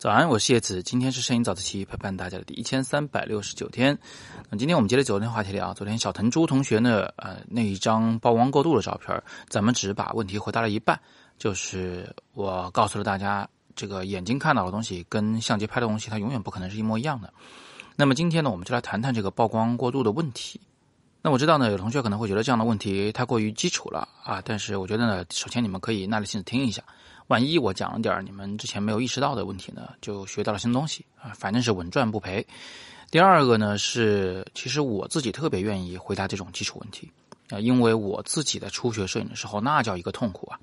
早安，我是叶子，今天是摄影早自习陪伴大家的第一千三百六十九天。那今天我们接着昨天话题聊，昨天小藤珠同学呢，呃，那一张曝光过度的照片，咱们只把问题回答了一半，就是我告诉了大家，这个眼睛看到的东西跟相机拍的东西，它永远不可能是一模一样的。那么今天呢，我们就来谈谈这个曝光过度的问题。那我知道呢，有同学可能会觉得这样的问题太过于基础了啊，但是我觉得呢，首先你们可以耐着性子听一下。万一我讲了点你们之前没有意识到的问题呢，就学到了新东西啊，反正是稳赚不赔。第二个呢是，其实我自己特别愿意回答这种基础问题啊，因为我自己在初学摄影的时候，那叫一个痛苦啊。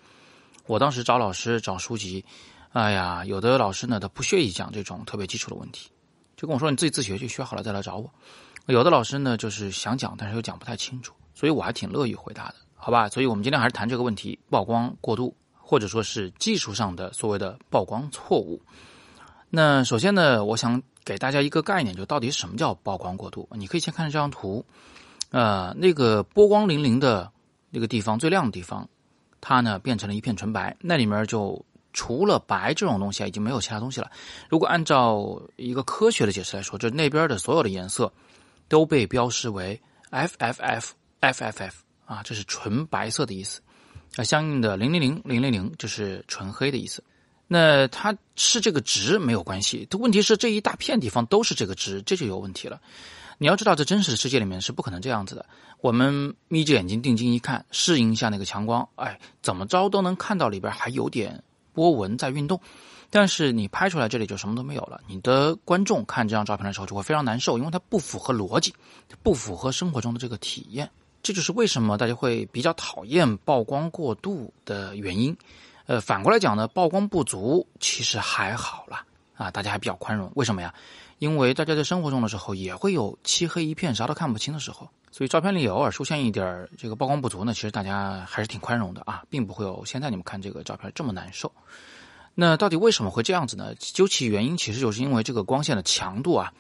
我当时找老师找书籍，哎呀，有的老师呢他不屑于讲这种特别基础的问题，就跟我说你自己自学去学好了再来找我。有的老师呢就是想讲，但是又讲不太清楚，所以我还挺乐意回答的，好吧？所以我们今天还是谈这个问题：曝光过度。或者说是技术上的所谓的曝光错误。那首先呢，我想给大家一个概念，就到底什么叫曝光过度？你可以先看这张图，呃，那个波光粼粼的那个地方最亮的地方，它呢变成了一片纯白，那里面就除了白这种东西啊，已经没有其他东西了。如果按照一个科学的解释来说，就那边的所有的颜色都被标识为 FFF，FFF 啊，这是纯白色的意思。那相应的零零零零零零就是纯黑的意思，那它是这个值没有关系，它问题是这一大片地方都是这个值，这就有问题了。你要知道，在真实的世界里面是不可能这样子的。我们眯着眼睛定睛一看，适应一下那个强光，哎，怎么着都能看到里边还有点波纹在运动。但是你拍出来这里就什么都没有了，你的观众看这张照片的时候就会非常难受，因为它不符合逻辑，不符合生活中的这个体验。这就是为什么大家会比较讨厌曝光过度的原因。呃，反过来讲呢，曝光不足其实还好啦，啊，大家还比较宽容。为什么呀？因为大家在生活中的时候也会有漆黑一片、啥都看不清的时候，所以照片里偶尔出现一点这个曝光不足呢，其实大家还是挺宽容的啊，并不会有现在你们看这个照片这么难受。那到底为什么会这样子呢？究其原因，其实就是因为这个光线的强度啊，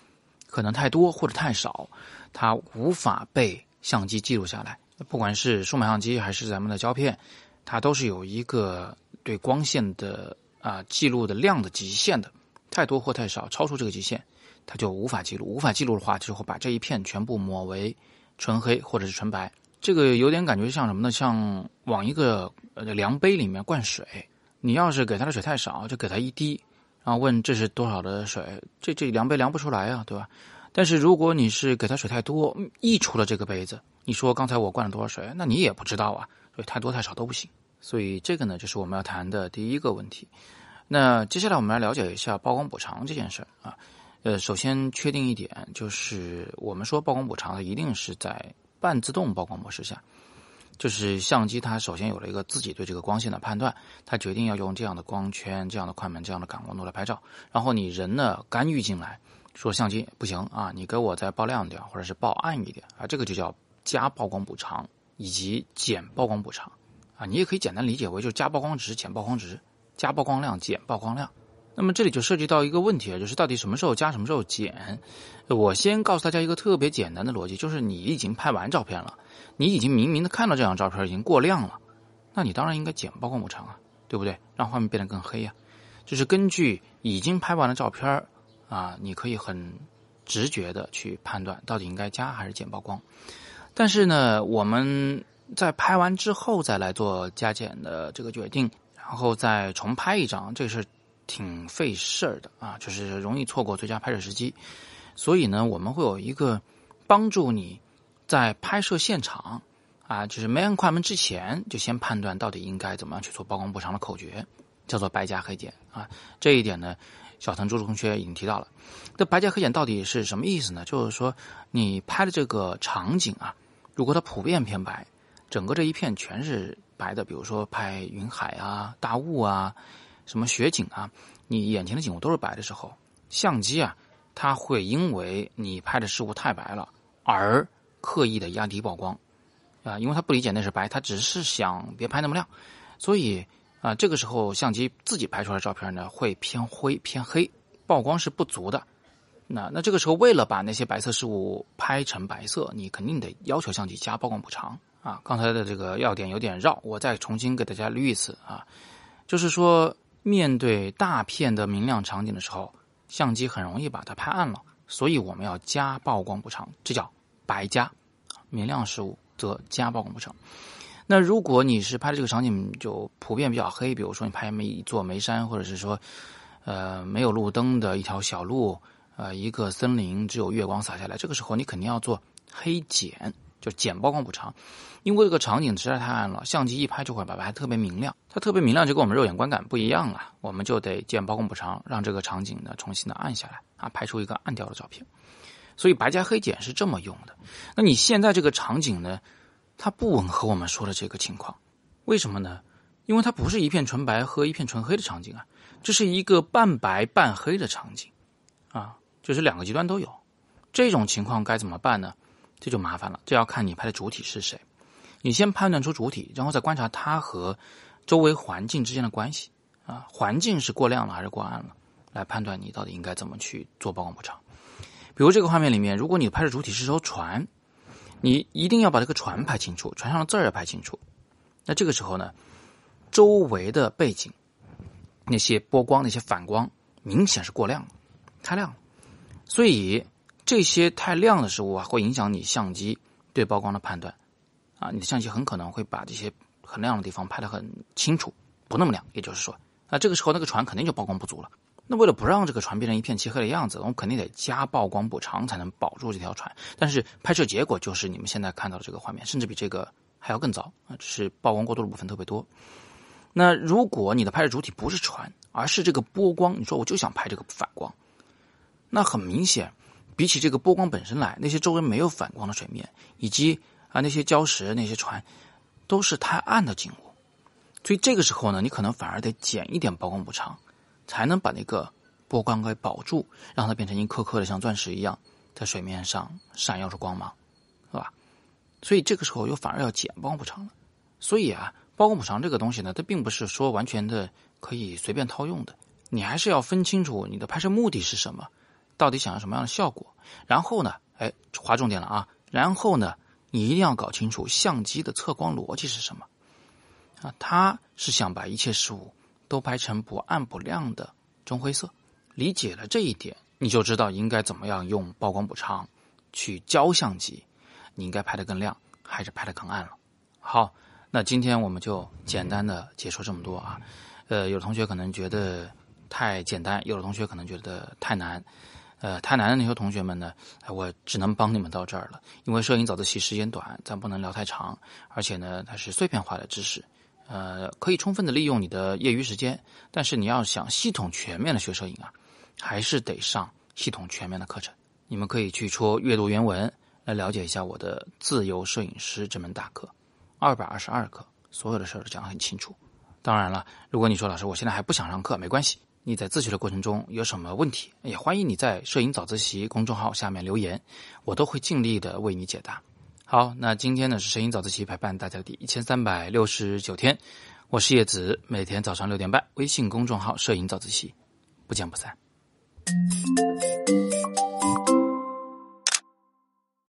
可能太多或者太少，它无法被。相机记录下来，不管是数码相机还是咱们的胶片，它都是有一个对光线的啊记录的量的极限的，太多或太少，超出这个极限，它就无法记录。无法记录的话，就会把这一片全部抹为纯黑或者是纯白。这个有点感觉像什么呢？像往一个呃量杯里面灌水，你要是给它的水太少，就给它一滴，然后问这是多少的水，这这量杯量不出来啊，对吧？但是如果你是给它水太多，溢出了这个杯子，你说刚才我灌了多少水，那你也不知道啊，所以太多太少都不行。所以这个呢，就是我们要谈的第一个问题。那接下来我们来了解一下曝光补偿这件事儿啊。呃，首先确定一点，就是我们说曝光补偿一定是在半自动曝光模式下，就是相机它首先有了一个自己对这个光线的判断，它决定要用这样的光圈、这样的快门、这样的感光度来拍照，然后你人呢干预进来。说相机不行啊，你给我再爆亮点，或者是爆暗一点啊，这个就叫加曝光补偿以及减曝光补偿啊，你也可以简单理解为就是加曝光值减曝光值，加曝光量减曝光量。那么这里就涉及到一个问题啊，就是到底什么时候加，什么时候减？我先告诉大家一个特别简单的逻辑，就是你已经拍完照片了，你已经明明的看到这张照片已经过亮了，那你当然应该减曝光补偿啊，对不对？让画面变得更黑呀。就是根据已经拍完的照片啊，你可以很直觉的去判断到底应该加还是减曝光，但是呢，我们在拍完之后再来做加减的这个决定，然后再重拍一张，这是挺费事儿的啊，就是容易错过最佳拍摄时机。所以呢，我们会有一个帮助你在拍摄现场啊，就是没按快门之前就先判断到底应该怎么样去做曝光补偿的口诀，叫做白加黑减啊。这一点呢。小藤朱同学已经提到了，这白加黑减到底是什么意思呢？就是说，你拍的这个场景啊，如果它普遍偏白，整个这一片全是白的，比如说拍云海啊、大雾啊、什么雪景啊，你眼前的景物都是白的时候，相机啊，它会因为你拍的事物太白了而刻意的压低曝光啊，因为它不理解那是白，它只是想别拍那么亮，所以。啊，这个时候相机自己拍出来的照片呢，会偏灰偏黑，曝光是不足的。那那这个时候，为了把那些白色事物拍成白色，你肯定得要求相机加曝光补偿啊。刚才的这个要点有点绕，我再重新给大家捋一次啊，就是说，面对大片的明亮场景的时候，相机很容易把它拍暗了，所以我们要加曝光补偿，这叫白加。明亮事物则加曝光补偿。那如果你是拍的这个场景就普遍比较黑，比如说你拍一座煤山，或者是说，呃，没有路灯的一条小路，呃，一个森林只有月光洒下来，这个时候你肯定要做黑减，就减曝光补偿，因为这个场景实在太暗了，相机一拍就会把它特别明亮，它特别明亮就跟我们肉眼观感不一样啊，我们就得减曝光补偿，让这个场景呢重新的暗下来啊，拍出一个暗调的照片。所以白加黑减是这么用的。那你现在这个场景呢？它不吻合我们说的这个情况，为什么呢？因为它不是一片纯白和一片纯黑的场景啊，这是一个半白半黑的场景，啊，就是两个极端都有。这种情况该怎么办呢？这就麻烦了，这要看你拍的主体是谁。你先判断出主体，然后再观察它和周围环境之间的关系啊，环境是过亮了还是过暗了，来判断你到底应该怎么去做曝光补偿。比如这个画面里面，如果你拍的主体是艘船。你一定要把这个船拍清楚，船上的字儿要拍清楚。那这个时候呢，周围的背景那些波光、那些反光，明显是过亮了，太亮了。所以这些太亮的事物啊，会影响你相机对曝光的判断。啊，你的相机很可能会把这些很亮的地方拍得很清楚，不那么亮。也就是说，那这个时候那个船肯定就曝光不足了。那为了不让这个船变成一片漆黑的样子，我们肯定得加曝光补偿，才能保住这条船。但是拍摄结果就是你们现在看到的这个画面，甚至比这个还要更糟啊！只是曝光过度的部分特别多。那如果你的拍摄主体不是船，而是这个波光，你说我就想拍这个反光，那很明显，比起这个波光本身来，那些周围没有反光的水面，以及啊那些礁石、那些船，都是太暗的景物。所以这个时候呢，你可能反而得减一点曝光补偿。才能把那个波光给保住，让它变成一颗颗的像钻石一样在水面上闪耀着光芒，是吧？所以这个时候又反而要减曝光补偿了。所以啊，曝光补偿这个东西呢，它并不是说完全的可以随便套用的，你还是要分清楚你的拍摄目的是什么，到底想要什么样的效果。然后呢，哎，划重点了啊！然后呢，你一定要搞清楚相机的测光逻辑是什么啊？它是想把一切事物。都拍成不暗不亮的中灰色，理解了这一点，你就知道应该怎么样用曝光补偿去教相机，你应该拍得更亮还是拍得更暗了。好，那今天我们就简单的解说这么多啊。呃，有的同学可能觉得太简单，有的同学可能觉得太难。呃，太难的那些同学们呢，我只能帮你们到这儿了，因为摄影早自习时间短，咱不能聊太长，而且呢，它是碎片化的知识。呃，可以充分的利用你的业余时间，但是你要想系统全面的学摄影啊，还是得上系统全面的课程。你们可以去戳阅读原文来了解一下我的自由摄影师这门大课，二百二十二课，所有的事儿都讲得很清楚。当然了，如果你说老师我现在还不想上课，没关系，你在自学的过程中有什么问题，也欢迎你在摄影早自习公众号下面留言，我都会尽力的为你解答。好，那今天呢是摄影早自习陪伴大家的第一千三百六十九天，我是叶子，每天早上六点半，微信公众号“摄影早自习”，不见不散。